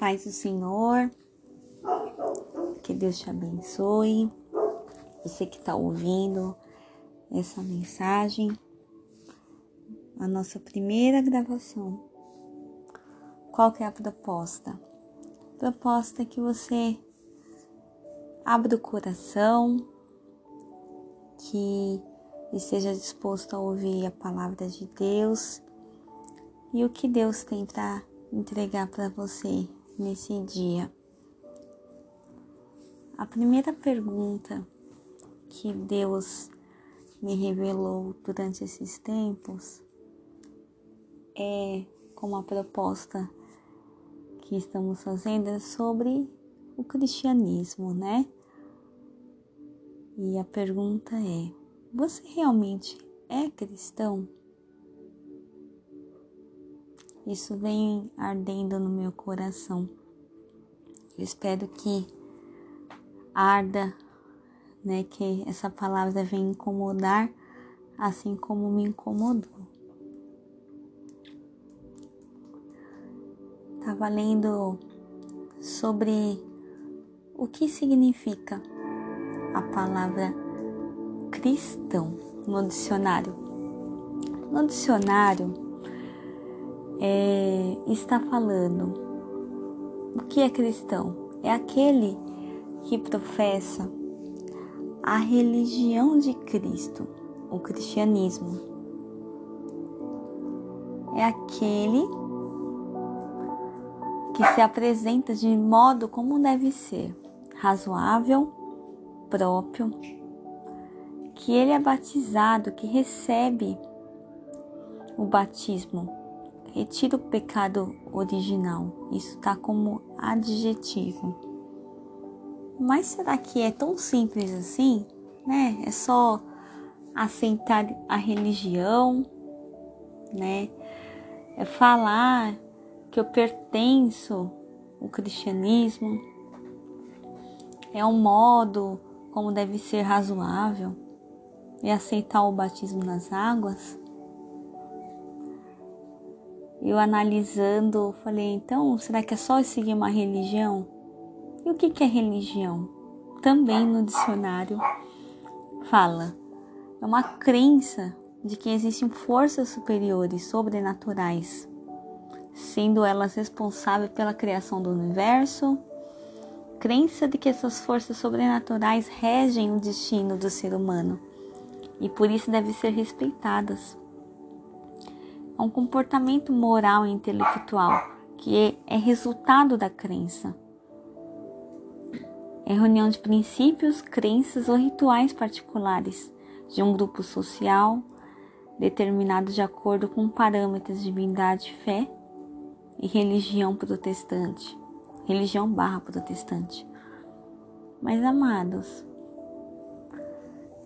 Paz do Senhor, que Deus te abençoe. Você que está ouvindo essa mensagem, a nossa primeira gravação. Qual que é a proposta? A proposta é que você abra o coração, que esteja disposto a ouvir a palavra de Deus e o que Deus tem para entregar para você nesse dia. A primeira pergunta que Deus me revelou durante esses tempos é como a proposta que estamos fazendo é sobre o cristianismo, né? E a pergunta é: você realmente é cristão? Isso vem ardendo no meu coração. Eu espero que arda, né? Que essa palavra venha incomodar, assim como me incomodou. Estava lendo sobre o que significa a palavra cristão no dicionário. No dicionário, é, está falando. O que é cristão? É aquele que professa a religião de Cristo, o cristianismo. É aquele que se apresenta de modo como deve ser, razoável, próprio, que ele é batizado, que recebe o batismo retira o pecado original. Isso está como adjetivo. Mas será que é tão simples assim? Né? É só aceitar a religião, né? É falar que eu pertenço ao cristianismo. É um modo como deve ser razoável. É aceitar o batismo nas águas eu analisando, falei, então, será que é só seguir uma religião? E o que, que é religião? Também no dicionário fala, é uma crença de que existem forças superiores, sobrenaturais, sendo elas responsáveis pela criação do universo, crença de que essas forças sobrenaturais regem o destino do ser humano e por isso devem ser respeitadas a um comportamento moral e intelectual que é resultado da crença. É reunião de princípios, crenças ou rituais particulares de um grupo social determinado de acordo com parâmetros de divindade, fé e religião protestante, religião barra protestante. Mas amados,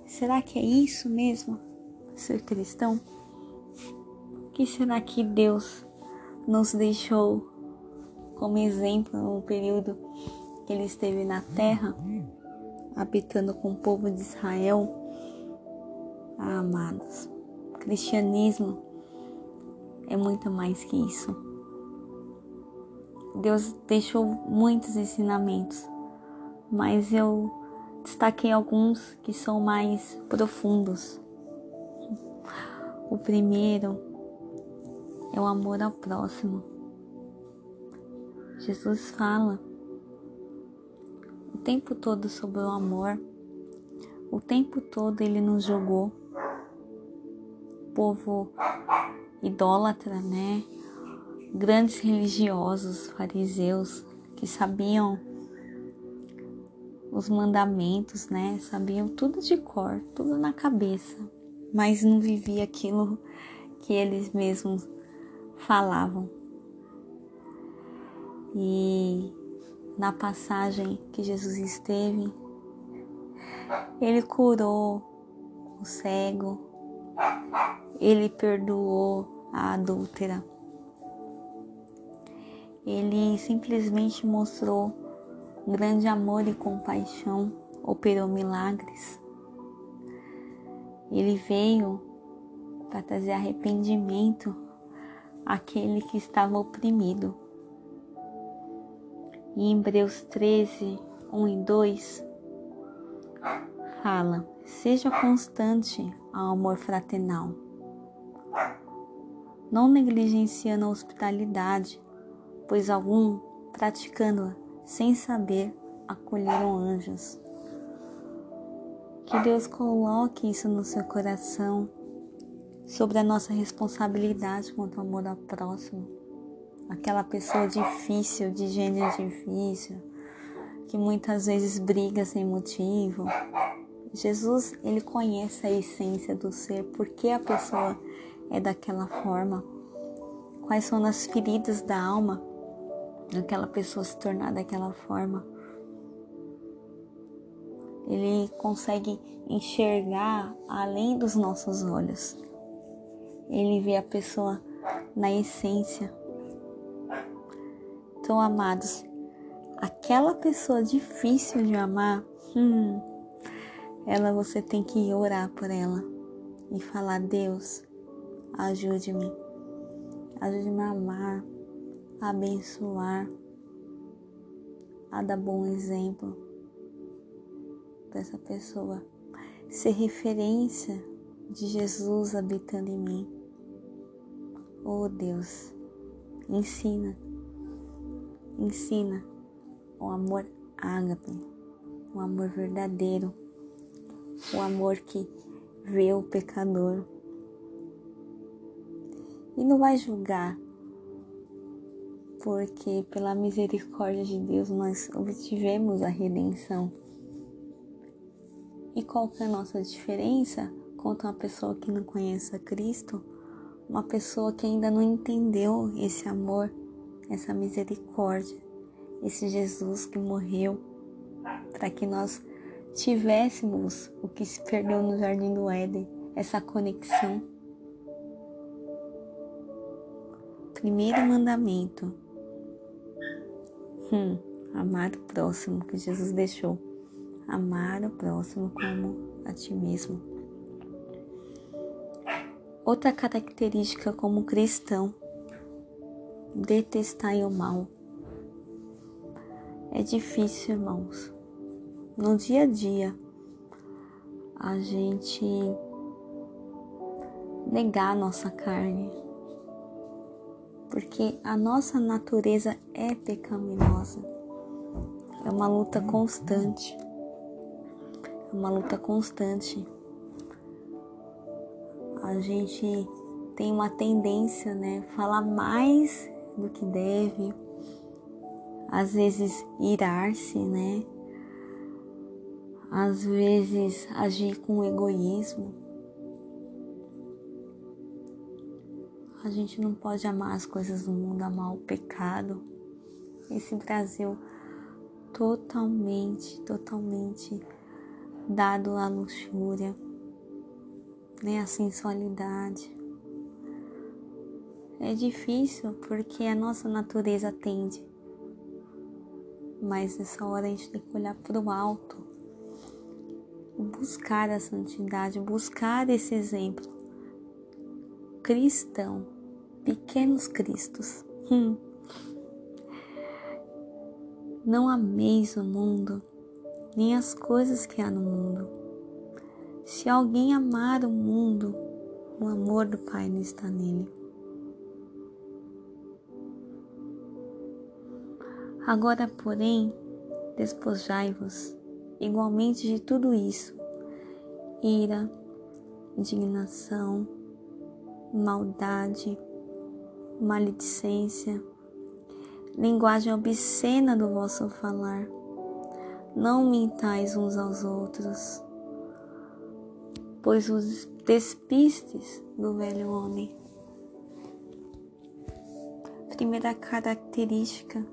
será que é isso mesmo? Ser cristão? Que será que Deus nos deixou como exemplo no período que ele esteve na terra, habitando com o povo de Israel? Ah, amados, cristianismo é muito mais que isso. Deus deixou muitos ensinamentos, mas eu destaquei alguns que são mais profundos. O primeiro é o amor ao próximo. Jesus fala o tempo todo sobre o amor, o tempo todo ele nos jogou. Povo idólatra, né? Grandes religiosos, fariseus, que sabiam os mandamentos, né? Sabiam tudo de cor, tudo na cabeça, mas não vivia aquilo que eles mesmos falavam. E na passagem que Jesus esteve, ele curou o cego, ele perdoou a adúltera. Ele simplesmente mostrou grande amor e compaixão, operou milagres. Ele veio para trazer arrependimento aquele que estava oprimido. E em Hebreus 13, 1 e 2, fala: seja constante ao amor fraternal, não negligenciando a hospitalidade, pois algum praticando-a sem saber acolheram anjos. Que Deus coloque isso no seu coração sobre a nossa responsabilidade quanto ao amor ao próximo. Aquela pessoa difícil, de gênero difícil, que muitas vezes briga sem motivo. Jesus, ele conhece a essência do ser, por que a pessoa é daquela forma, quais são as feridas da alma daquela pessoa se tornar daquela forma. Ele consegue enxergar além dos nossos olhos. Ele vê a pessoa na essência. Então, amados, aquela pessoa difícil de amar, hum, ela você tem que orar por ela e falar: Deus, ajude-me, ajude-me a amar, a abençoar, a dar bom exemplo para essa pessoa, ser referência de Jesus habitando em mim. Oh Deus, ensina, ensina o amor ágape, o amor verdadeiro, o amor que vê o pecador e não vai julgar, porque pela misericórdia de Deus nós obtivemos a redenção. E qual que é a nossa diferença contra uma pessoa que não conhece a Cristo? Uma pessoa que ainda não entendeu esse amor, essa misericórdia, esse Jesus que morreu para que nós tivéssemos o que se perdeu no jardim do Éden, essa conexão. Primeiro mandamento. Hum, amar o próximo que Jesus deixou. Amar o próximo como a ti mesmo. Outra característica como cristão, detestar o mal. É difícil, irmãos no dia a dia a gente negar a nossa carne, porque a nossa natureza é pecaminosa. É uma luta constante. É uma luta constante. A gente tem uma tendência, né, falar mais do que deve, às vezes irar-se, né? às vezes agir com egoísmo. A gente não pode amar as coisas do mundo, amar o pecado. Esse Brasil totalmente, totalmente dado à luxúria, né, à sensualidade. É difícil porque a nossa natureza tende, mas nessa hora a gente tem que olhar para o alto buscar a santidade, buscar esse exemplo. Cristão, pequenos cristos. Hum. Não ameis o mundo, nem as coisas que há no mundo. Se alguém amar o mundo, o amor do Pai não está nele. Agora, porém, despojai-vos igualmente de tudo isso: ira, indignação, maldade, maledicência, linguagem obscena do vosso falar. Não mintais uns aos outros, pois os despistes do velho homem. Primeira característica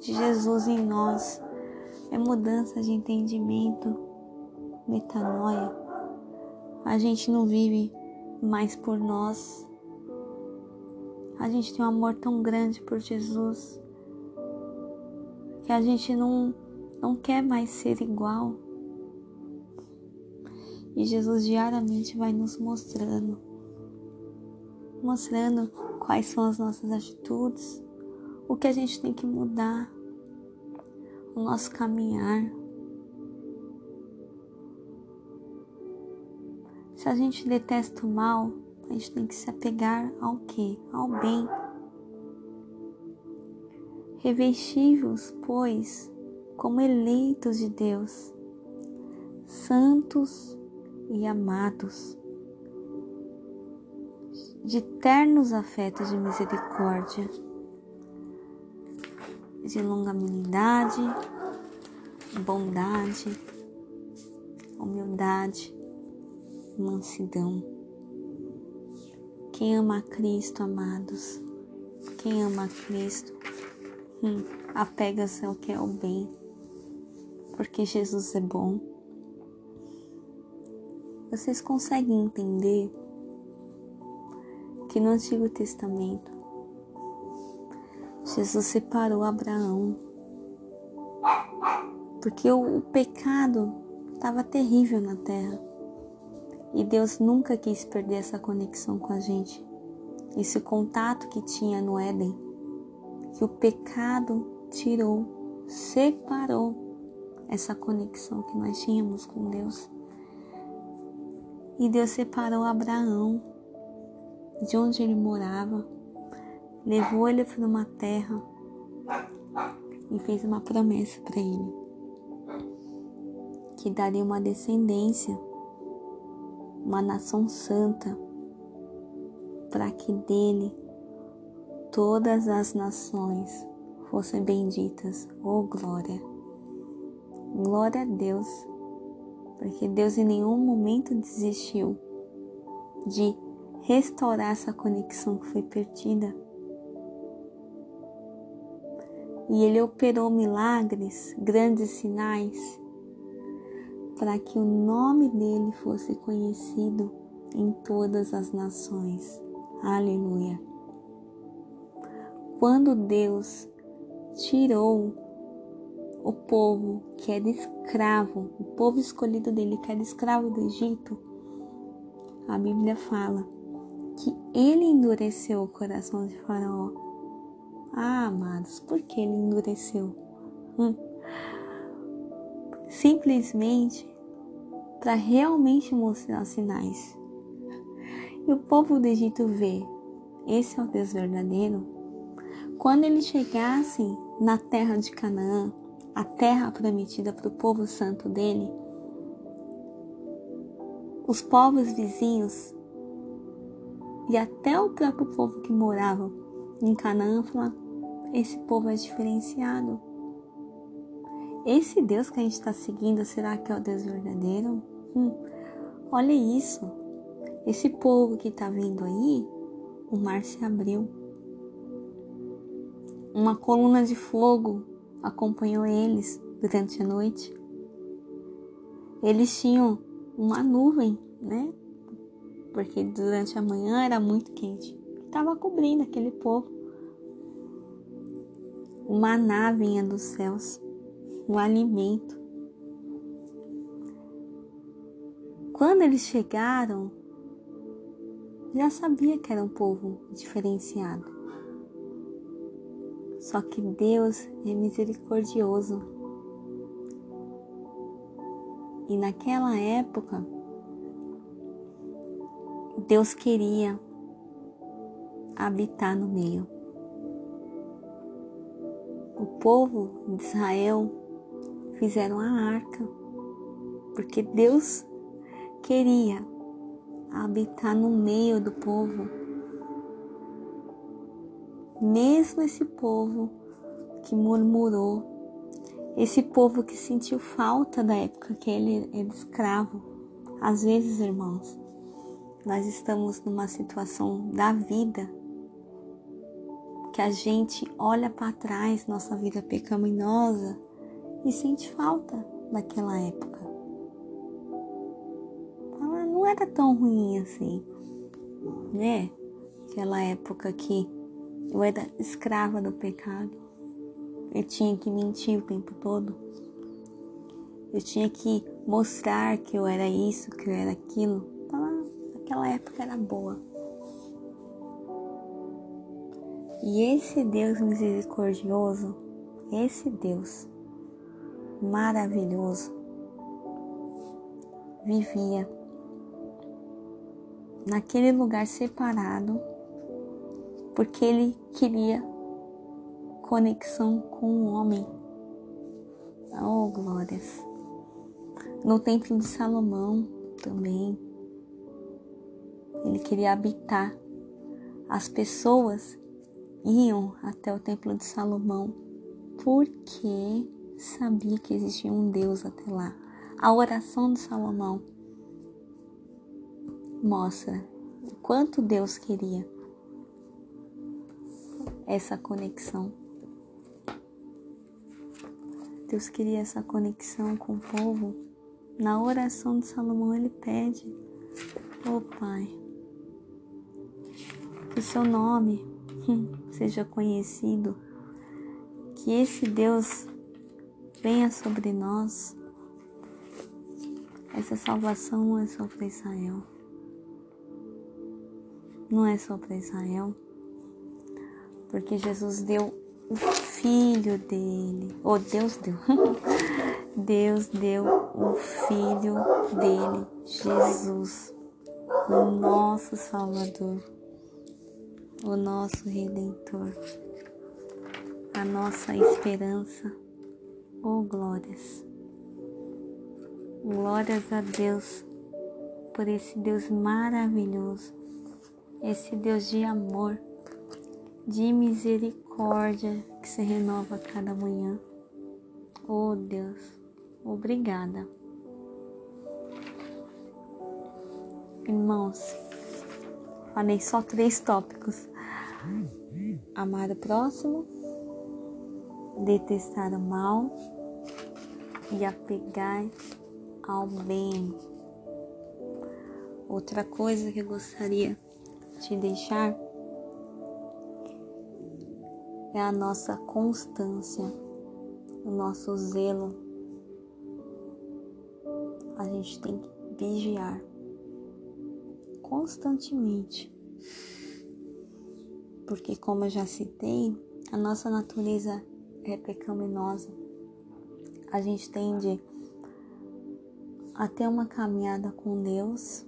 de Jesus em nós é mudança de entendimento, metanoia. A gente não vive mais por nós. A gente tem um amor tão grande por Jesus que a gente não, não quer mais ser igual. E Jesus diariamente vai nos mostrando, mostrando quais são as nossas atitudes, o que a gente tem que mudar o nosso caminhar. Se a gente detesta o mal, a gente tem que se apegar ao que? Ao bem. Revestivos, pois, como eleitos de Deus, santos e amados, de ternos afetos de misericórdia, de longanimidade, bondade, humildade, mansidão. Quem ama a Cristo, amados, quem ama a Cristo, hum, apega-se ao que é o bem, porque Jesus é bom. Vocês conseguem entender que no Antigo Testamento Jesus separou Abraão? Porque o, pecado estava terrível na terra. E Deus nunca quis perder essa conexão com a gente, esse contato que tinha no Éden, que o pecado tirou, separou essa conexão que nós tínhamos com Deus. E Deus separou Abraão de onde ele morava, levou ele para uma terra e fez uma promessa para ele que daria uma descendência, uma nação santa, para que dele todas as nações fossem benditas. Oh glória! Glória a Deus, porque Deus em nenhum momento desistiu de restaurar essa conexão que foi perdida. E ele operou milagres, grandes sinais, para que o nome dele fosse conhecido em todas as nações. Aleluia. Quando Deus tirou o povo que era escravo, o povo escolhido dele que era escravo do Egito, a Bíblia fala que ele endureceu o coração de Faraó. Ah, amados, por que ele endureceu? Hum. Simplesmente para realmente mostrar os sinais. E o povo do Egito vê, esse é o Deus verdadeiro. Quando eles chegassem na terra de Canaã, a terra prometida para o povo santo dele, os povos vizinhos e até o próprio povo que morava em Canaã falava: esse povo é diferenciado. Esse Deus que a gente está seguindo, será que é o Deus verdadeiro? Hum, olha isso. Esse povo que está vindo aí, o mar se abriu. Uma coluna de fogo acompanhou eles durante a noite. Eles tinham uma nuvem, né? porque durante a manhã era muito quente, estava cobrindo aquele povo. Uma maná vinha dos céus, um alimento. Quando eles chegaram, já sabia que era um povo diferenciado. Só que Deus é misericordioso. E naquela época, Deus queria habitar no meio. O povo de Israel fizeram a arca, porque Deus queria habitar no meio do povo. Mesmo esse povo que murmurou, esse povo que sentiu falta da época que ele era escravo. Às vezes, irmãos, nós estamos numa situação da vida que a gente olha para trás, nossa vida pecaminosa, e sente falta daquela época. Ela não era tão ruim assim, né? Aquela época que eu era escrava do pecado, eu tinha que mentir o tempo todo, eu tinha que mostrar que eu era isso, que eu era aquilo. Naquela época era boa. E esse Deus misericordioso, esse Deus, maravilhoso vivia naquele lugar separado porque ele queria conexão com o homem. Oh, glórias! No templo de Salomão também, ele queria habitar. As pessoas iam até o templo de Salomão porque sabia que existia um Deus até lá. A oração de Salomão mostra o quanto Deus queria essa conexão. Deus queria essa conexão com o povo. Na oração de Salomão, ele pede: Oh Pai, que o seu nome hum, seja conhecido, que esse Deus venha sobre nós. Essa salvação não é só para Israel. Não é só para Israel porque Jesus deu o filho dele, ou oh, Deus deu, Deus deu o filho dele, Jesus, o nosso Salvador, o nosso Redentor, a nossa esperança, oh glórias, glórias a Deus por esse Deus maravilhoso, esse Deus de amor de misericórdia que se renova cada manhã. Oh Deus, obrigada. Irmãos, falei só três tópicos: amar o próximo, detestar o mal e apegar ao bem. Outra coisa que eu gostaria de deixar é a nossa constância, o nosso zelo. A gente tem que vigiar constantemente. Porque, como eu já citei, a nossa natureza é pecaminosa. A gente tende a ter uma caminhada com Deus,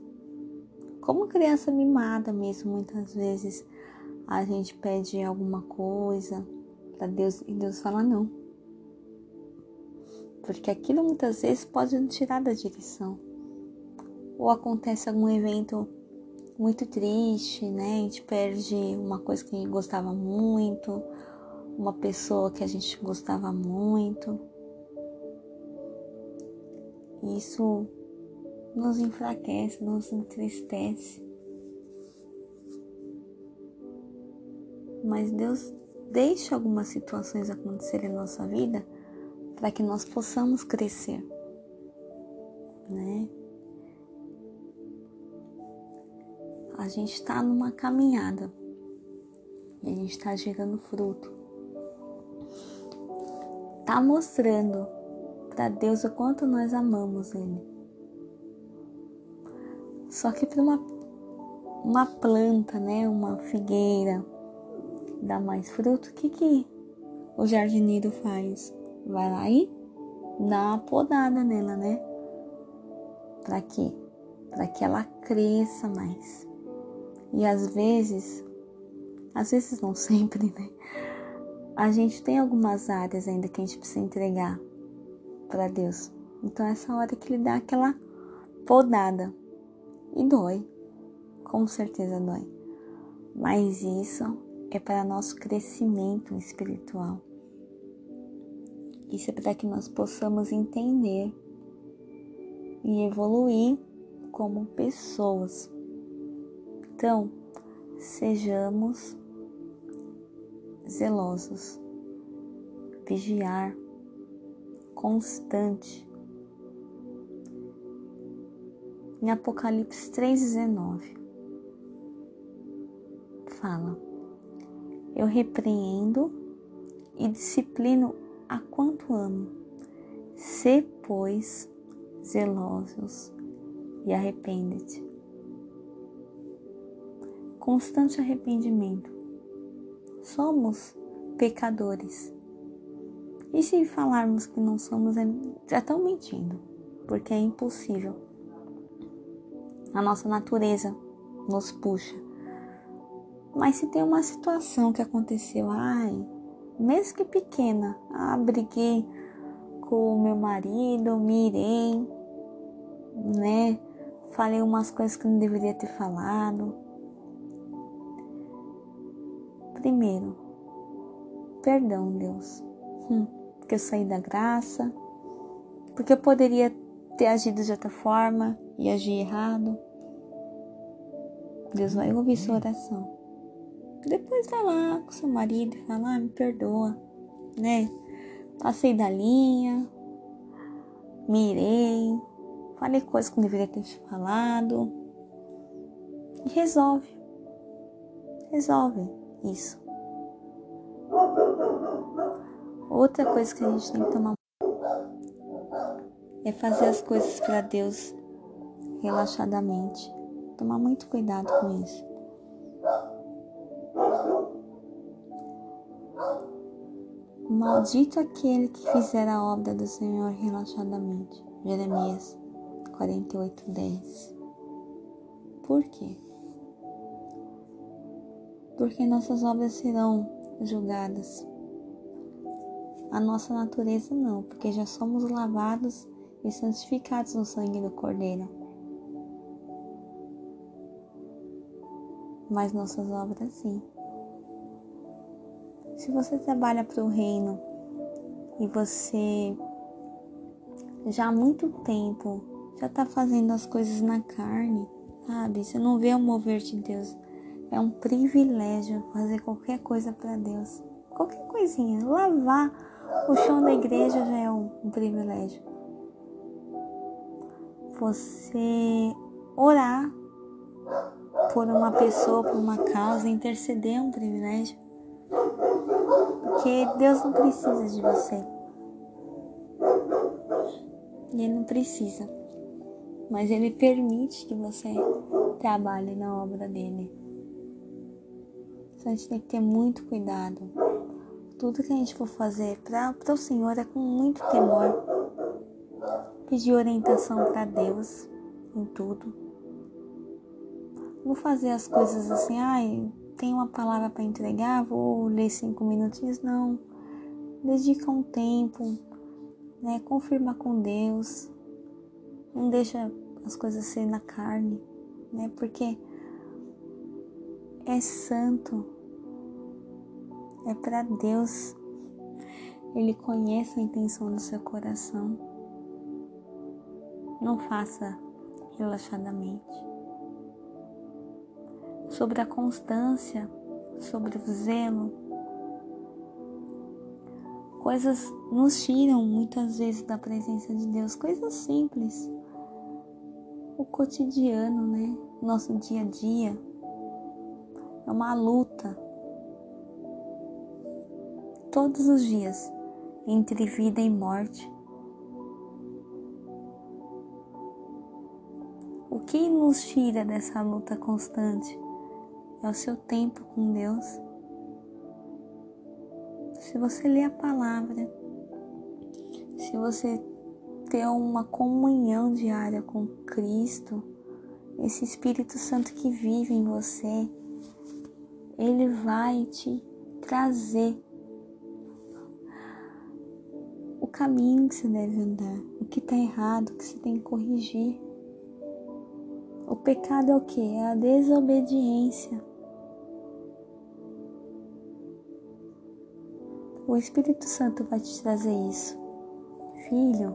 como criança mimada mesmo, muitas vezes a gente pede alguma coisa para Deus e Deus fala não. Porque aquilo muitas vezes pode nos tirar da direção. Ou acontece algum evento muito triste, né? A gente perde uma coisa que gostava muito, uma pessoa que a gente gostava muito. Isso nos enfraquece, nos entristece. Mas Deus deixa algumas situações acontecerem na nossa vida para que nós possamos crescer, né? A gente está numa caminhada e a gente está gerando fruto, tá mostrando para Deus o quanto nós amamos Ele. Só que para uma, uma planta, né, uma figueira, dá mais fruto, o que, que o jardineiro faz? Vai lá e dá uma podada nela, né? Para quê? Para que ela cresça mais. E às vezes, às vezes não sempre, né? A gente tem algumas áreas ainda que a gente precisa entregar para Deus. Então essa hora que ele dá aquela podada e dói, com certeza dói. Mas isso é para nosso crescimento espiritual. Isso é para que nós possamos entender e evoluir como pessoas. Então, sejamos zelosos, vigiar, constante. Em Apocalipse 3,19 fala eu repreendo e disciplino a quanto amo. Se, pois, zelosos e arrepende-te. Constante arrependimento. Somos pecadores. E se falarmos que não somos, é, já estão mentindo, porque é impossível. A nossa natureza nos puxa. Mas se tem uma situação que aconteceu, ai, mesmo que pequena, ah, briguei com o meu marido, me irei, né? Falei umas coisas que não deveria ter falado. Primeiro, perdão, Deus. Hum, porque eu saí da graça. Porque eu poderia ter agido de outra forma e agir errado. Deus vai ouvir sua oração. Depois vai lá com seu marido e fala, ah, me perdoa, né? Passei da linha, mirei, falei coisas que não deveria ter falado. E resolve. Resolve isso. Outra coisa que a gente tem que tomar é fazer as coisas para Deus relaxadamente. Tomar muito cuidado com isso. Maldito aquele que fizer a obra do Senhor relaxadamente. Jeremias 48, 10. Por quê? Porque nossas obras serão julgadas. A nossa natureza não, porque já somos lavados e santificados no sangue do Cordeiro. Mas nossas obras sim. Se você trabalha para o reino e você já há muito tempo já está fazendo as coisas na carne, sabe? Você não vê o mover de Deus. É um privilégio fazer qualquer coisa para Deus. Qualquer coisinha. Lavar o chão da igreja já é um, um privilégio. Você orar por uma pessoa, por uma causa, interceder é um privilégio. Porque Deus não precisa de você. Ele não precisa. Mas Ele permite que você trabalhe na obra dele. Então a gente tem que ter muito cuidado. Tudo que a gente for fazer para o Senhor é com muito temor. Pedir orientação para Deus em tudo. Não fazer as coisas assim, ai, tem uma palavra para entregar, vou ler cinco minutinhos. Não. Dedica um tempo, né? Confirma com Deus. Não deixa as coisas serem na carne, né? Porque é santo. É para Deus. Ele conhece a intenção do seu coração. Não faça relaxadamente sobre a constância, sobre o zelo. Coisas nos tiram muitas vezes da presença de Deus, coisas simples. O cotidiano, né? Nosso dia a dia. É uma luta. Todos os dias, entre vida e morte. O que nos tira dessa luta constante? É o seu tempo com Deus. Se você ler a palavra, se você ter uma comunhão diária com Cristo, esse Espírito Santo que vive em você, ele vai te trazer o caminho que você deve andar, o que está errado, o que você tem que corrigir. O pecado é o que? É a desobediência. O Espírito Santo vai te trazer isso. Filho,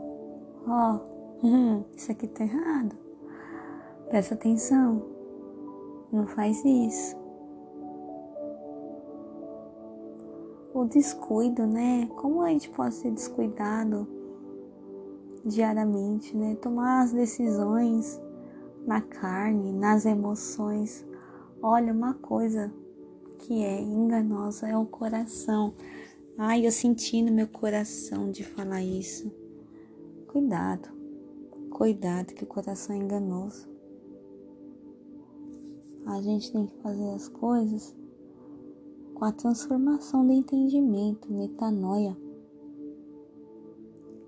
ó, hum, isso aqui tá errado. Presta atenção. Não faz isso. O descuido, né? Como a gente pode ser descuidado diariamente, né? Tomar as decisões na carne, nas emoções. Olha, uma coisa que é enganosa é o coração. Ai, eu senti no meu coração de falar isso. Cuidado, cuidado que o coração é enganoso. A gente tem que fazer as coisas com a transformação do entendimento, metanoia.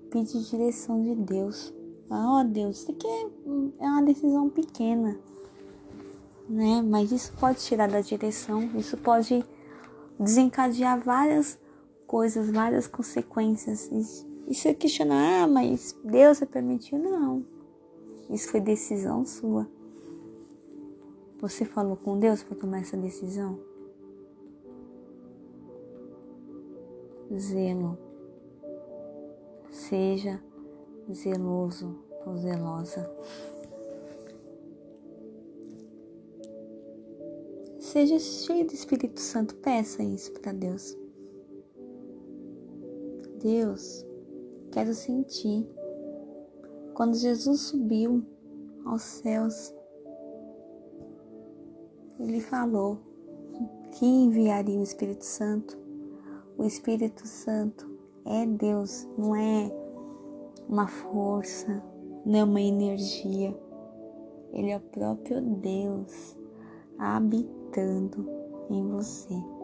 pedir direção de Deus. Oh, Deus, isso aqui é, é uma decisão pequena, né? Mas isso pode tirar da direção, isso pode desencadear várias coisas, várias consequências. E se questionar, ah, mas Deus permitiu? Não. Isso foi decisão sua. Você falou com Deus para tomar essa decisão? Zelo. Seja zeloso ou zelosa. Seja cheio do Espírito Santo, peça isso para Deus. Deus, quero sentir. Quando Jesus subiu aos céus, ele falou que enviaria o Espírito Santo. O Espírito Santo é Deus, não é uma força, não é uma energia. Ele é o próprio Deus habitando em você.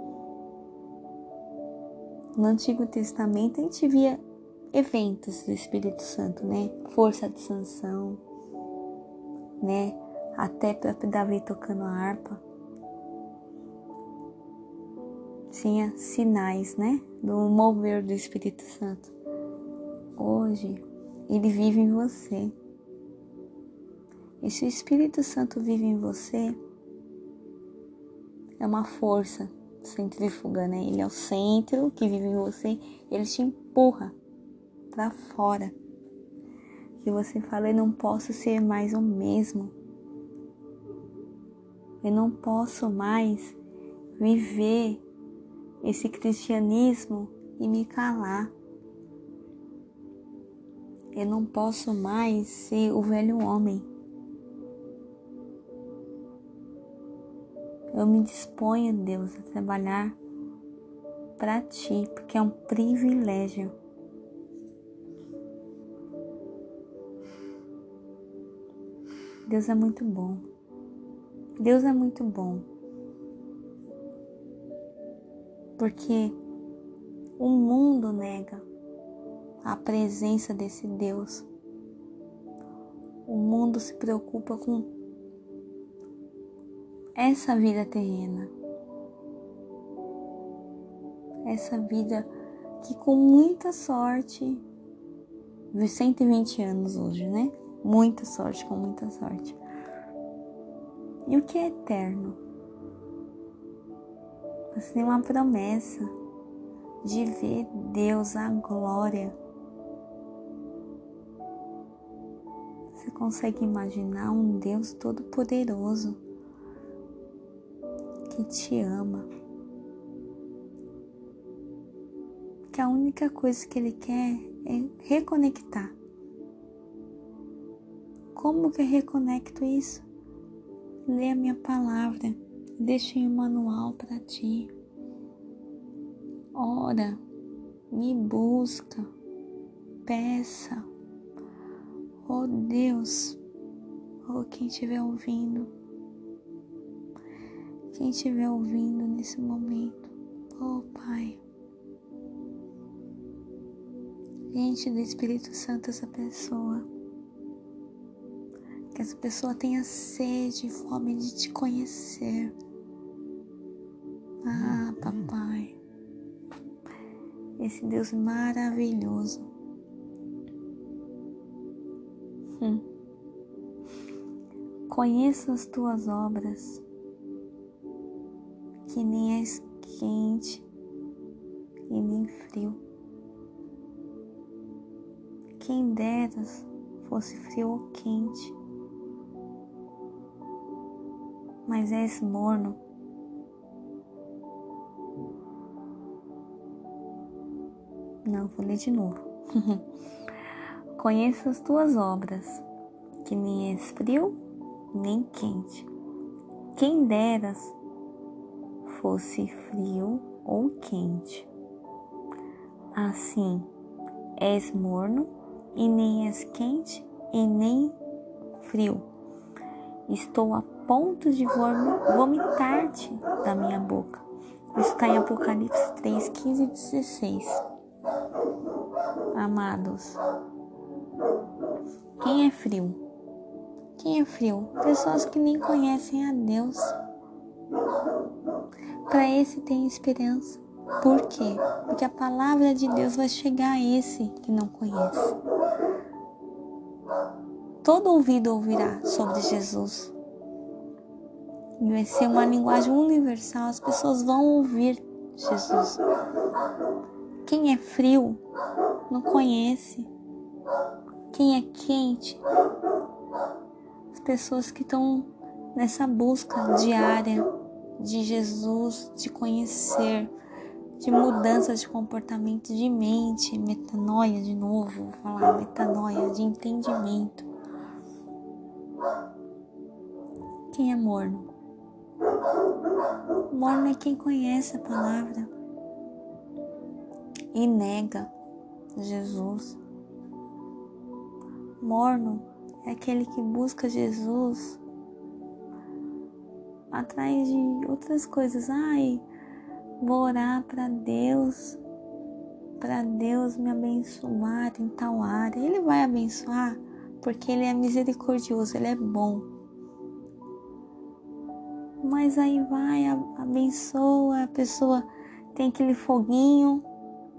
No Antigo Testamento a gente via eventos do Espírito Santo, né? Força de sanção, né? Até Davi tocando a harpa. Tinha sinais, né? Do mover do Espírito Santo. Hoje ele vive em você. E se o Espírito Santo vive em você, é uma força centrífuga, né? Ele é o centro que vive em você, ele te empurra para fora. Que você fala, eu não posso ser mais o mesmo. Eu não posso mais viver esse cristianismo e me calar. Eu não posso mais ser o velho homem. Eu me disponho, Deus, a trabalhar para ti, porque é um privilégio. Deus é muito bom. Deus é muito bom. Porque o mundo nega a presença desse Deus. O mundo se preocupa com essa vida terrena. Essa vida que com muita sorte, vi 120 anos hoje, né? Muita sorte, com muita sorte. E o que é eterno? Você tem uma promessa de ver Deus, a glória. Você consegue imaginar um Deus todo-poderoso que te ama. Que a única coisa que Ele quer é reconectar. Como que eu reconecto isso? Lê a minha palavra, deixei um manual para ti. Ora, me busca, peça. Oh Deus, oh quem estiver ouvindo, quem estiver ouvindo nesse momento, oh Pai, enche do Espírito Santo essa pessoa. Que essa pessoa tenha sede e fome de te conhecer. Ah, papai, esse Deus maravilhoso. Hum. Conheça as tuas obras que nem és quente e nem frio. Quem deras fosse frio ou quente, mas és morno. Não, vou ler de novo. Conheço as tuas obras, que nem és frio nem quente. Quem deras fosse frio ou quente. Assim, és morno e nem és quente e nem frio. Estou a ponto de vomitar-te da minha boca. Está em Apocalipse 3, 15 e 16. amados? Quem é frio? Quem é frio? Pessoas que nem conhecem a Deus. Para esse tem esperança. Por quê? Porque a palavra de Deus vai chegar a esse que não conhece. Todo ouvido ouvirá sobre Jesus. E vai ser uma linguagem universal, as pessoas vão ouvir Jesus. Quem é frio não conhece. Quem é quente, as pessoas que estão nessa busca diária de Jesus, de conhecer, de mudança de comportamento, de mente, metanoia de novo, vou falar metanoia, de entendimento. Quem é morno? Morno é quem conhece a palavra e nega Jesus. Morno é aquele que busca Jesus atrás de outras coisas. Ai, vou orar para Deus, para Deus me abençoar em tal área. Ele vai abençoar porque Ele é misericordioso, Ele é bom mas aí vai, abençoa, a pessoa tem aquele foguinho,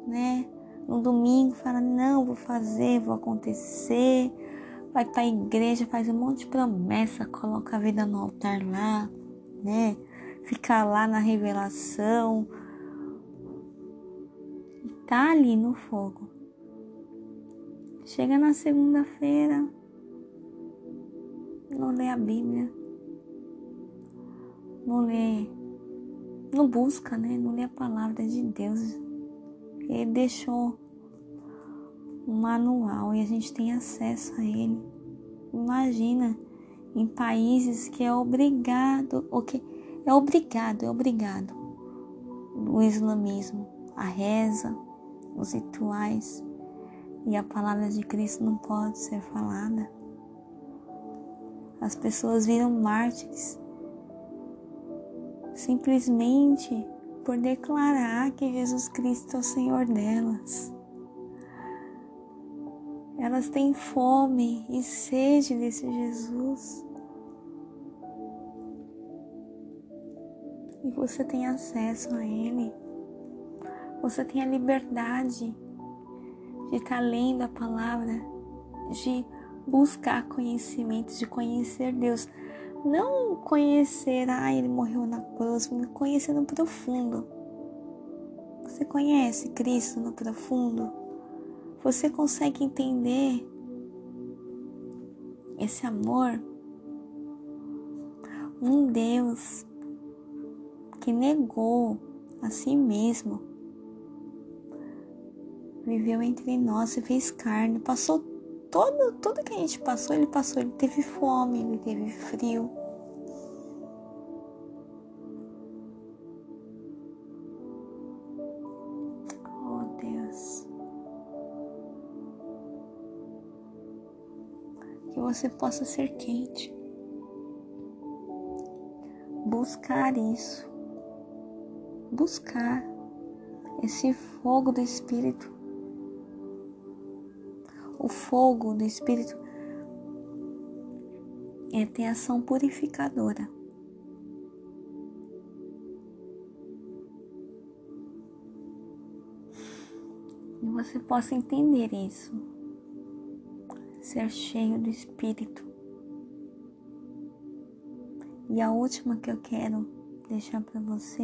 né? No domingo fala: Não, vou fazer, vou acontecer. Vai para a igreja, faz um monte de promessa, coloca a vida no altar lá, né? Fica lá na revelação. E tá ali no fogo. Chega na segunda-feira, não lê a Bíblia não lê, não busca, né? Não lê a palavra de Deus. Ele deixou um manual e a gente tem acesso a ele. Imagina em países que é obrigado, o que é obrigado, é obrigado o islamismo, a reza, os rituais e a palavra de Cristo não pode ser falada. As pessoas viram mártires simplesmente por declarar que Jesus Cristo é o Senhor delas. Elas têm fome e sede desse Jesus. Você tem acesso a Ele. Você tem a liberdade de estar lendo a palavra, de buscar conhecimento, de conhecer Deus não conhecer, ah, ele morreu na cruz, conhecer no profundo. Você conhece Cristo no profundo? Você consegue entender esse amor? Um Deus que negou a si mesmo, viveu entre nós e fez carne, passou todo, tudo que a gente passou, ele passou. Ele teve fome, ele teve frio. Oh Deus. Que você possa ser quente. Buscar isso. Buscar esse fogo do Espírito o fogo do Espírito é, tem ação purificadora. E você possa entender isso, ser cheio do Espírito. E a última que eu quero deixar para você,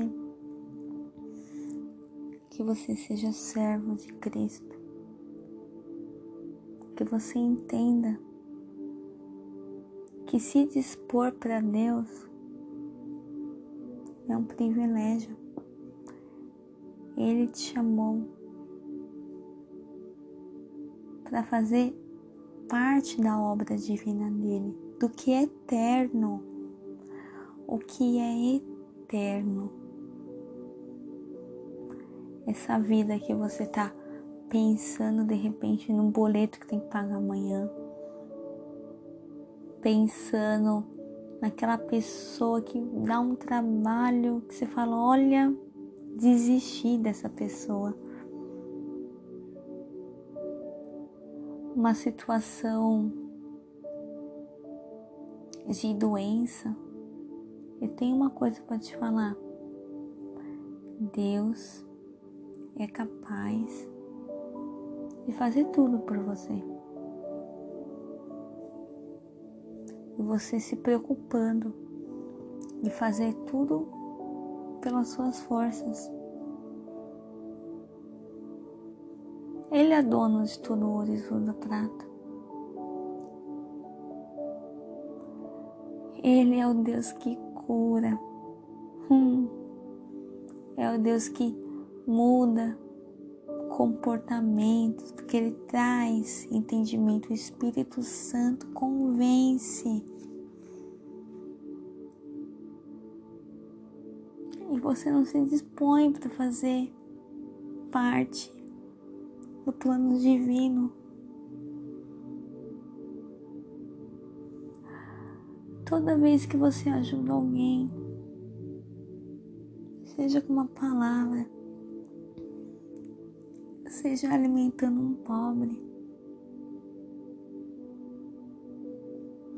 que você seja servo de Cristo que você entenda que se dispor para Deus é um privilégio. Ele te chamou para fazer parte da obra divina dele, do que é eterno, o que é eterno. Essa vida que você está pensando de repente num boleto que tem que pagar amanhã, pensando naquela pessoa que dá um trabalho que você fala: olha, desisti dessa pessoa. uma situação de doença, eu tenho uma coisa para te falar. Deus é capaz de fazer tudo por você. E você se preocupando de fazer tudo pelas suas forças. Ele é dono de todo o ouro e toda prata. Ele é o Deus que cura. Hum. É o Deus que muda comportamentos, porque Ele traz entendimento. O Espírito Santo convence. E você não se dispõe para fazer parte do plano divino. Toda vez que você ajuda alguém, seja com uma palavra, seja alimentando um pobre,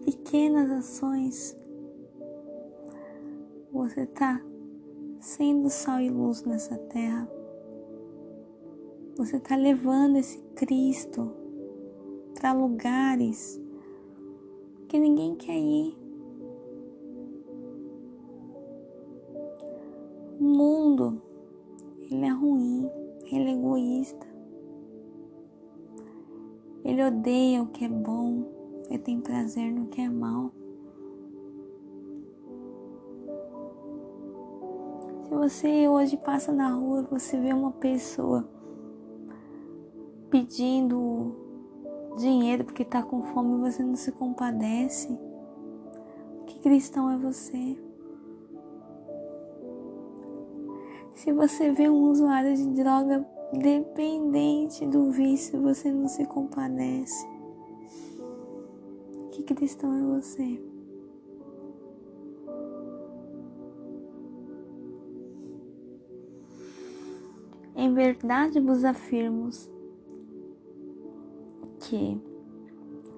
pequenas ações, você está sendo sal e luz nessa terra. Você está levando esse Cristo para lugares que ninguém quer ir. Ele odeia o que é bom, ele tem prazer no que é mal. Se você hoje passa na rua, você vê uma pessoa pedindo dinheiro porque está com fome e você não se compadece. Que cristão é você? Se você vê um usuário de droga dependente do vício, você não se compadece. Que cristão é você? Em verdade vos afirmo que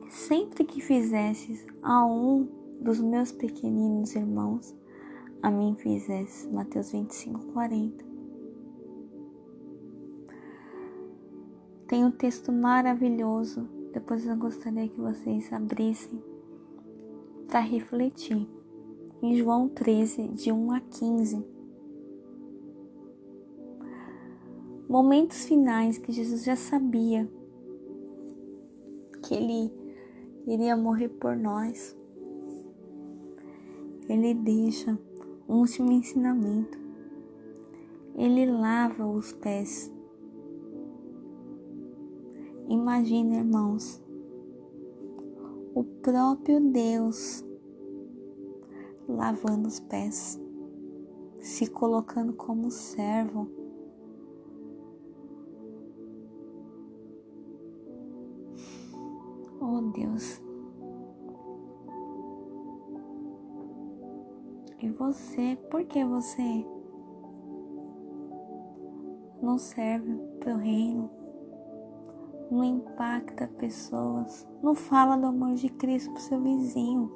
sempre que fizesses a um dos meus pequeninos irmãos, a mim fizesse. Mateus 25, 40. Tem um texto maravilhoso. Depois eu gostaria que vocês abrissem para refletir. Em João 13, de 1 a 15. Momentos finais que Jesus já sabia que ele iria morrer por nós. Ele deixa um último ensinamento. Ele lava os pés. Imagina, irmãos, o próprio Deus lavando os pés, se colocando como servo Oh Deus. E você, por que você não serve para o reino? Não impacta pessoas? Não fala do amor de Cristo para seu vizinho?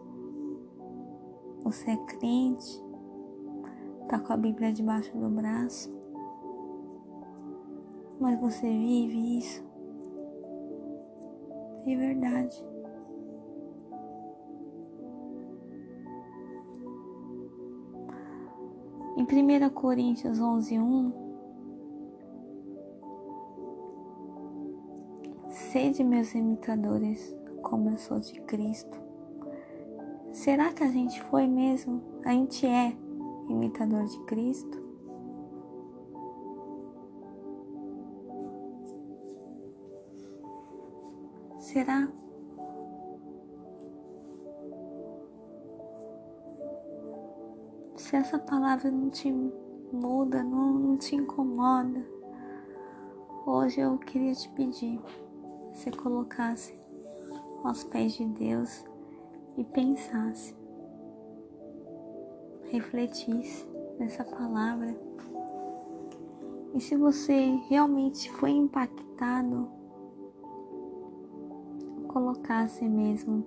Você é crente? Tá com a Bíblia debaixo do braço? Mas você vive isso? de verdade. Em 1 Coríntios 11, 1, sede meus imitadores, como eu sou de Cristo. Será que a gente foi mesmo? A gente é imitador de Cristo? Será? Se essa palavra não te muda, não, não te incomoda, hoje eu queria te pedir você colocasse aos pés de Deus e pensasse, refletisse nessa palavra. E se você realmente foi impactado si mesmo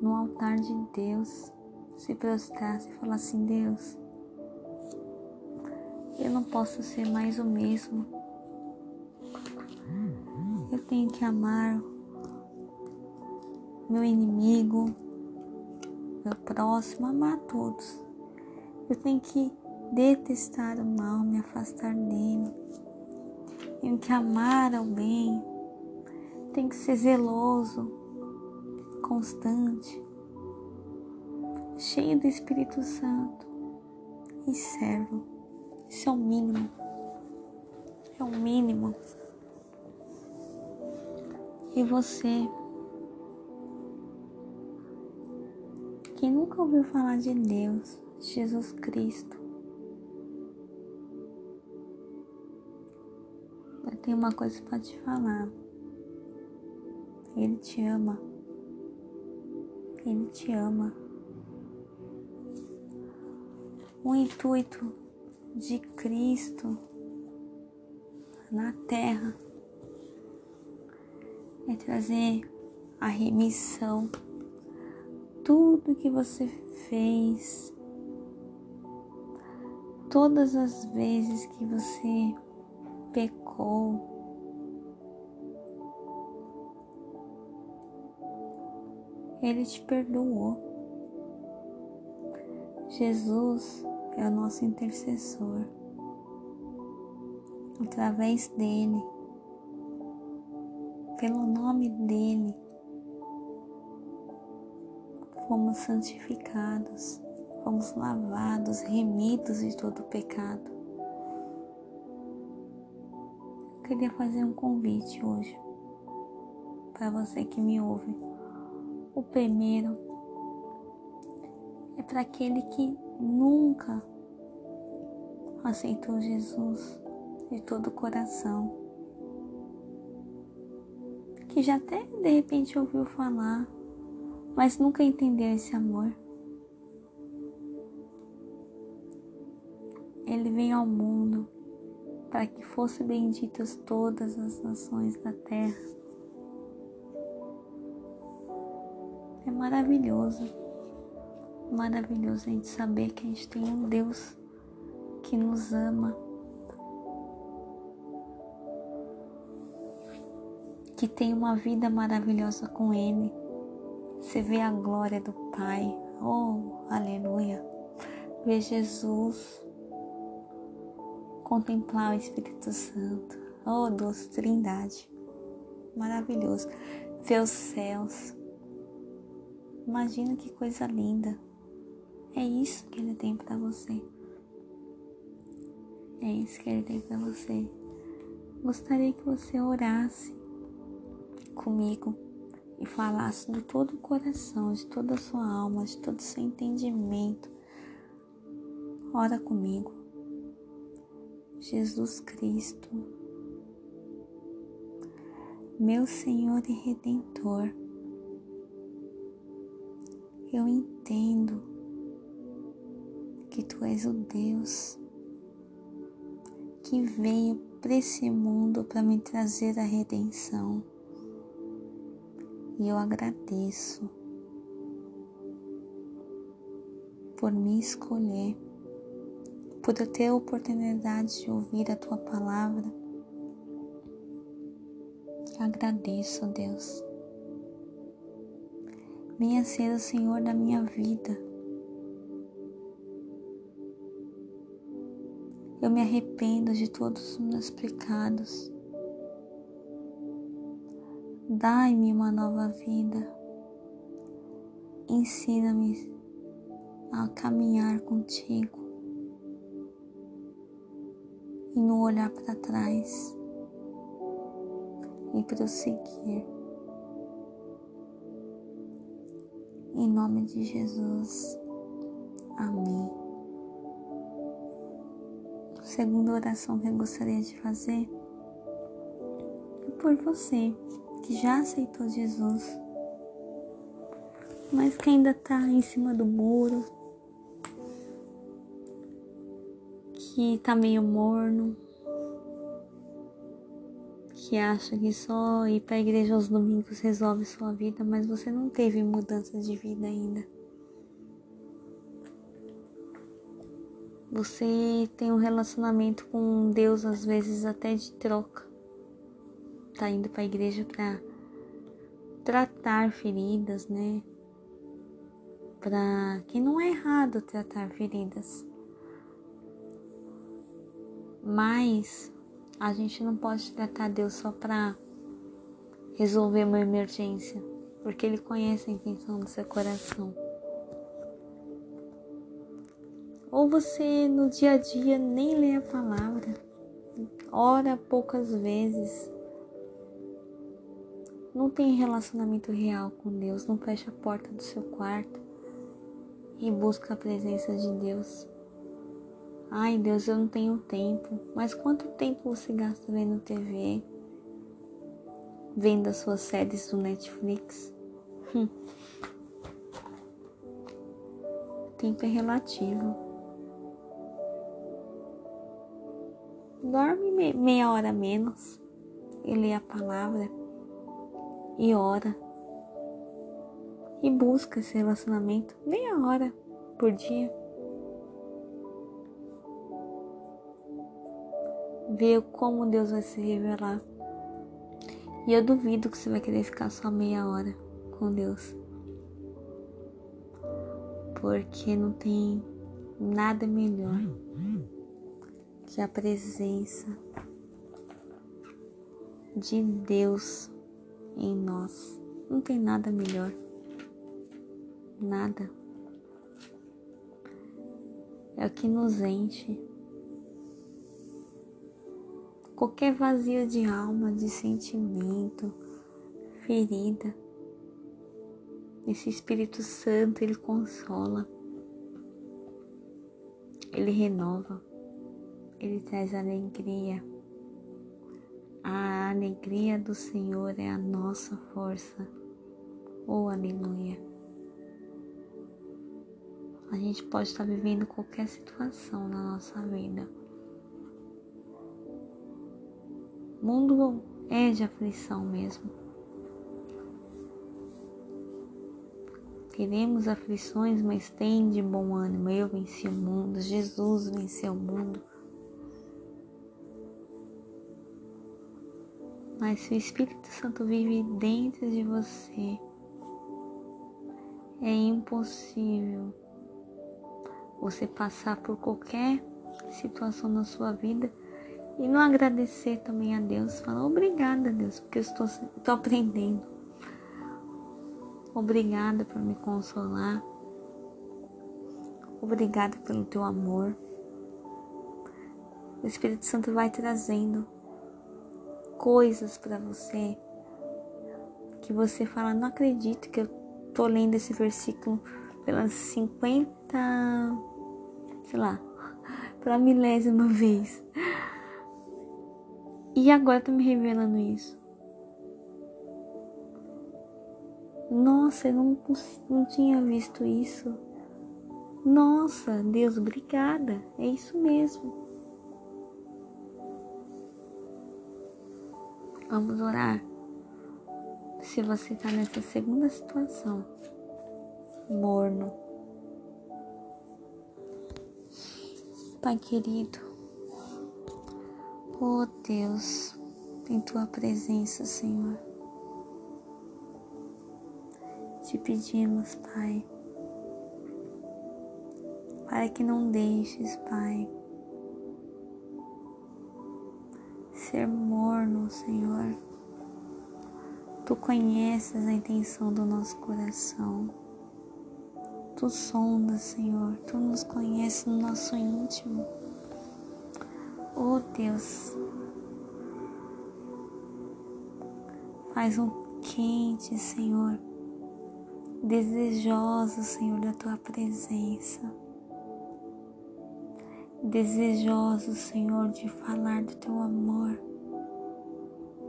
no altar de Deus, se prostrasse e falar assim: Deus, eu não posso ser mais o mesmo. Tenho que amar meu inimigo, meu próximo, amar todos. Eu tenho que detestar o mal, me afastar dele. Tenho que amar ao bem. Tenho que ser zeloso, constante, cheio do Espírito Santo e servo. Isso é o mínimo. É o mínimo. E você que nunca ouviu falar de Deus, Jesus Cristo, eu tenho uma coisa para te falar. Ele te ama. Ele te ama. O intuito de Cristo na terra é trazer a remissão. Tudo que você fez, todas as vezes que você pecou, Ele te perdoou. Jesus é o nosso intercessor. Através dele, pelo nome dele, fomos santificados, fomos lavados, remidos de todo pecado. Eu queria fazer um convite hoje para você que me ouve. O primeiro é para aquele que nunca aceitou Jesus de todo o coração, que já até de repente ouviu falar, mas nunca entendeu esse amor. Ele veio ao mundo para que fossem benditas todas as nações da terra. É maravilhoso, maravilhoso a gente saber que a gente tem um Deus que nos ama, que tem uma vida maravilhosa com Ele. Você vê a glória do Pai, oh, aleluia. Ver Jesus, contemplar o Espírito Santo, oh, doce Trindade, maravilhoso. Ver os céus, imagina que coisa linda. É isso que Ele tem para você. É isso que Ele tem para você. Gostaria que você orasse comigo e falasse de todo o coração, de toda a sua alma, de todo o seu entendimento. Ora comigo. Jesus Cristo, meu Senhor e Redentor, eu entendo que Tu és o Deus que veio para esse mundo para me trazer a redenção. E eu agradeço por me escolher, por eu ter a oportunidade de ouvir a tua palavra. Agradeço, Deus. Venha ser o Senhor da minha vida Eu me arrependo de todos os meus pecados. Dai-me uma nova vida. Ensina-me a caminhar contigo e não olhar para trás e prosseguir. Em nome de Jesus. Amém segunda oração que eu gostaria de fazer é por você que já aceitou Jesus, mas que ainda está em cima do muro, que está meio morno, que acha que só ir para a igreja aos domingos resolve sua vida, mas você não teve mudança de vida ainda. Você tem um relacionamento com Deus às vezes até de troca. Tá indo para a igreja para tratar feridas, né? Para que não é errado tratar feridas. Mas a gente não pode tratar Deus só para resolver uma emergência, porque Ele conhece a intenção do seu coração. Ou você no dia a dia nem lê a palavra, ora poucas vezes, não tem relacionamento real com Deus, não fecha a porta do seu quarto e busca a presença de Deus. Ai Deus, eu não tenho tempo. Mas quanto tempo você gasta vendo TV? Vendo as suas séries do Netflix? Hum. Tempo é relativo. Dorme meia hora menos e lê a palavra e ora e busca esse relacionamento meia hora por dia. ver como Deus vai se revelar. E eu duvido que você vai querer ficar só meia hora com Deus. Porque não tem nada melhor que a presença de Deus em nós. Não tem nada melhor. Nada. É o que nos enche qualquer vazio de alma, de sentimento, ferida. Esse Espírito Santo, ele consola, ele renova, ele traz alegria. A alegria do Senhor é a nossa força. Oh, aleluia. A gente pode estar vivendo qualquer situação na nossa vida mundo é de aflição mesmo. Teremos aflições, mas tem de bom ânimo. Eu venci o mundo, Jesus venceu o mundo. Mas se o Espírito Santo vive dentro de você, é impossível você passar por qualquer situação na sua vida e não agradecer também a Deus, falar obrigada, Deus, porque eu estou, estou aprendendo. Obrigada por me consolar. Obrigada pelo teu amor. O Espírito Santo vai trazendo coisas para você que você fala, não acredito que eu tô lendo esse versículo pelas 50, sei lá, pela milésima vez. E agora tá me revelando isso. Nossa, eu não, não tinha visto isso. Nossa, Deus, obrigada. É isso mesmo. Vamos orar. Se você está nessa segunda situação, morno. Pai querido, Oh Deus, em tua presença, Senhor. Te pedimos, Pai, para que não deixes, Pai, ser morno, Senhor. Tu conheces a intenção do nosso coração. Tu sondas, Senhor. Tu nos conheces no nosso íntimo. Oh Deus, faz um quente, Senhor, desejoso, Senhor, da tua presença. Desejoso, Senhor, de falar do teu amor.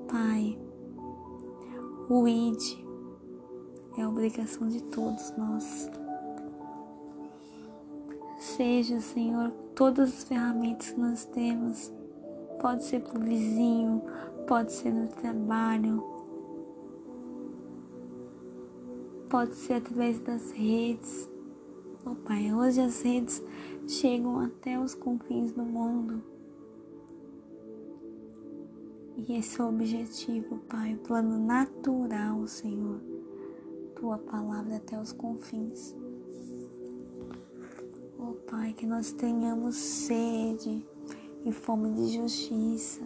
Pai, o ID é obrigação de todos nós. Seja, Senhor, todas as ferramentas que nós temos. Pode ser para o vizinho, pode ser no trabalho, pode ser através das redes. Oh Pai, hoje as redes chegam até os confins do mundo. E esse é o objetivo, Pai, o plano natural, Senhor. Tua palavra até os confins. Oh Pai, que nós tenhamos sede e fome de justiça.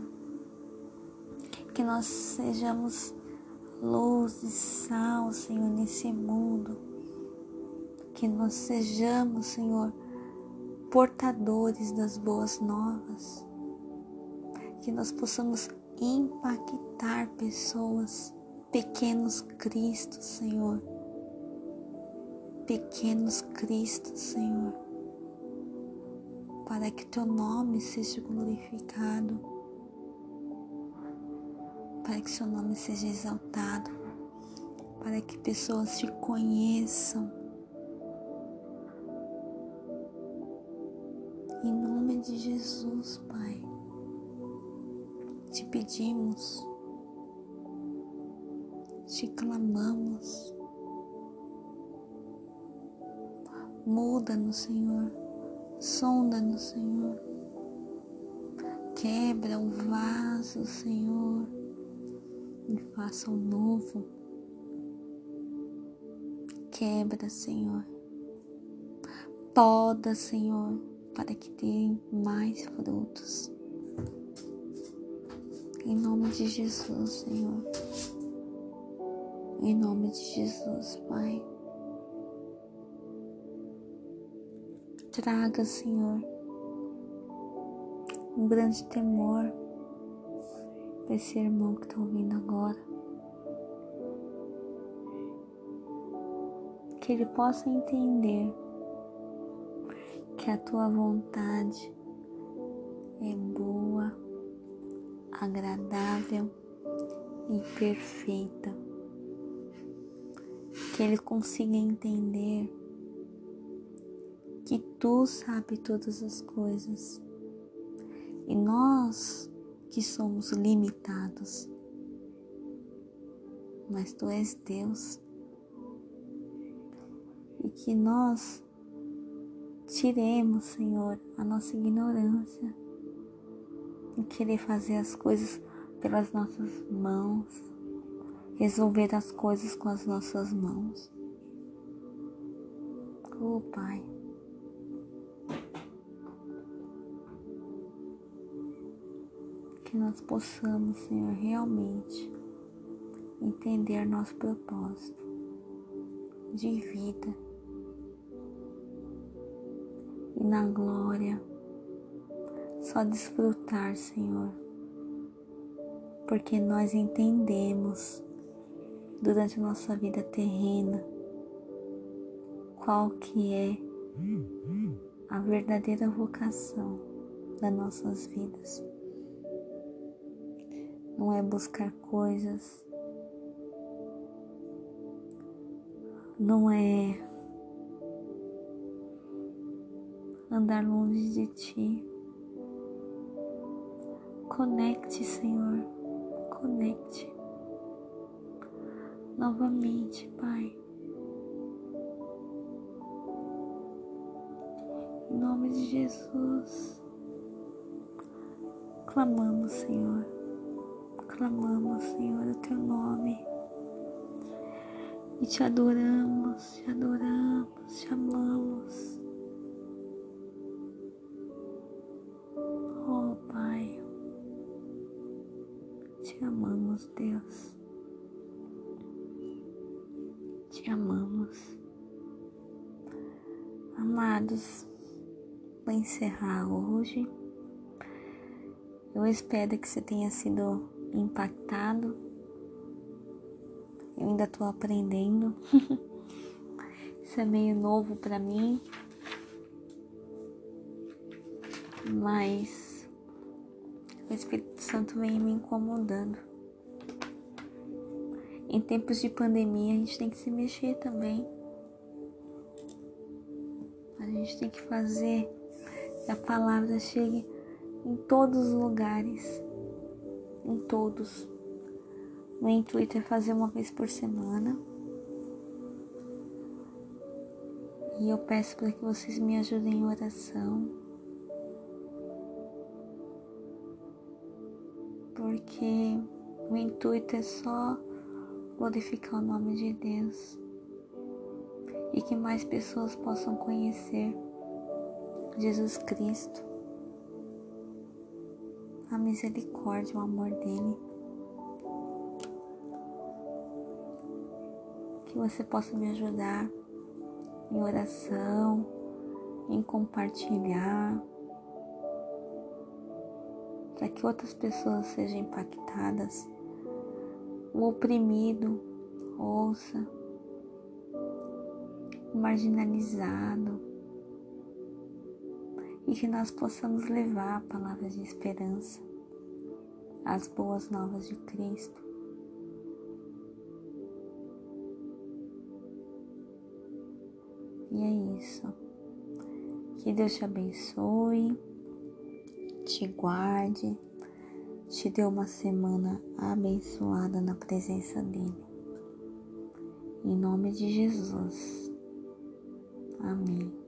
Que nós sejamos luz e sal, Senhor, nesse mundo. Que nós sejamos, Senhor, portadores das boas novas. Que nós possamos impactar pessoas, pequenos Cristos, Senhor. Pequenos Cristos, Senhor. Para que teu nome seja glorificado para que seu nome seja exaltado, para que pessoas te conheçam. Em nome de Jesus, Pai, te pedimos, te clamamos. Muda-nos, Senhor, sonda-nos, Senhor. Quebra o vaso, Senhor e faça um novo. Quebra, Senhor. Poda, Senhor, para que dê mais frutos. Em nome de Jesus, Senhor. Em nome de Jesus, Pai. Traga, Senhor, um grande temor para esse irmão que está ouvindo agora. Que ele possa entender que a tua vontade é boa, agradável e perfeita. Que ele consiga entender que tu sabe todas as coisas e nós que somos limitados, mas tu és Deus e que nós tiremos, Senhor, a nossa ignorância em querer fazer as coisas pelas nossas mãos, resolver as coisas com as nossas mãos. Oh, Pai. que nós possamos, Senhor, realmente entender nosso propósito de vida na glória. Só desfrutar, Senhor, porque nós entendemos durante nossa vida terrena qual que é a verdadeira vocação das nossas vidas. Não é buscar coisas, não é andar longe de ti. Conecte, Senhor, conecte novamente, Pai. Em nome de Jesus, clamamos, Senhor clamamos, Senhor, o teu nome e te adoramos, te adoramos, te amamos. Hoje. Eu espero que você tenha sido impactado. Eu ainda tô aprendendo. Isso é meio novo para mim. Mas o Espírito Santo vem me incomodando. Em tempos de pandemia, a gente tem que se mexer também. A gente tem que fazer que a palavra chegue em todos os lugares em todos. O intuito é fazer uma vez por semana. E eu peço para que vocês me ajudem em oração. Porque o intuito é só glorificar o nome de Deus e que mais pessoas possam conhecer Jesus Cristo, a misericórdia, o amor dele. Que você possa me ajudar em oração, em compartilhar, para que outras pessoas sejam impactadas. O oprimido ouça, o marginalizado, e que nós possamos levar a palavra de esperança, as boas novas de Cristo. E é isso. Que Deus te abençoe, te guarde, te dê uma semana abençoada na presença dEle. Em nome de Jesus. Amém.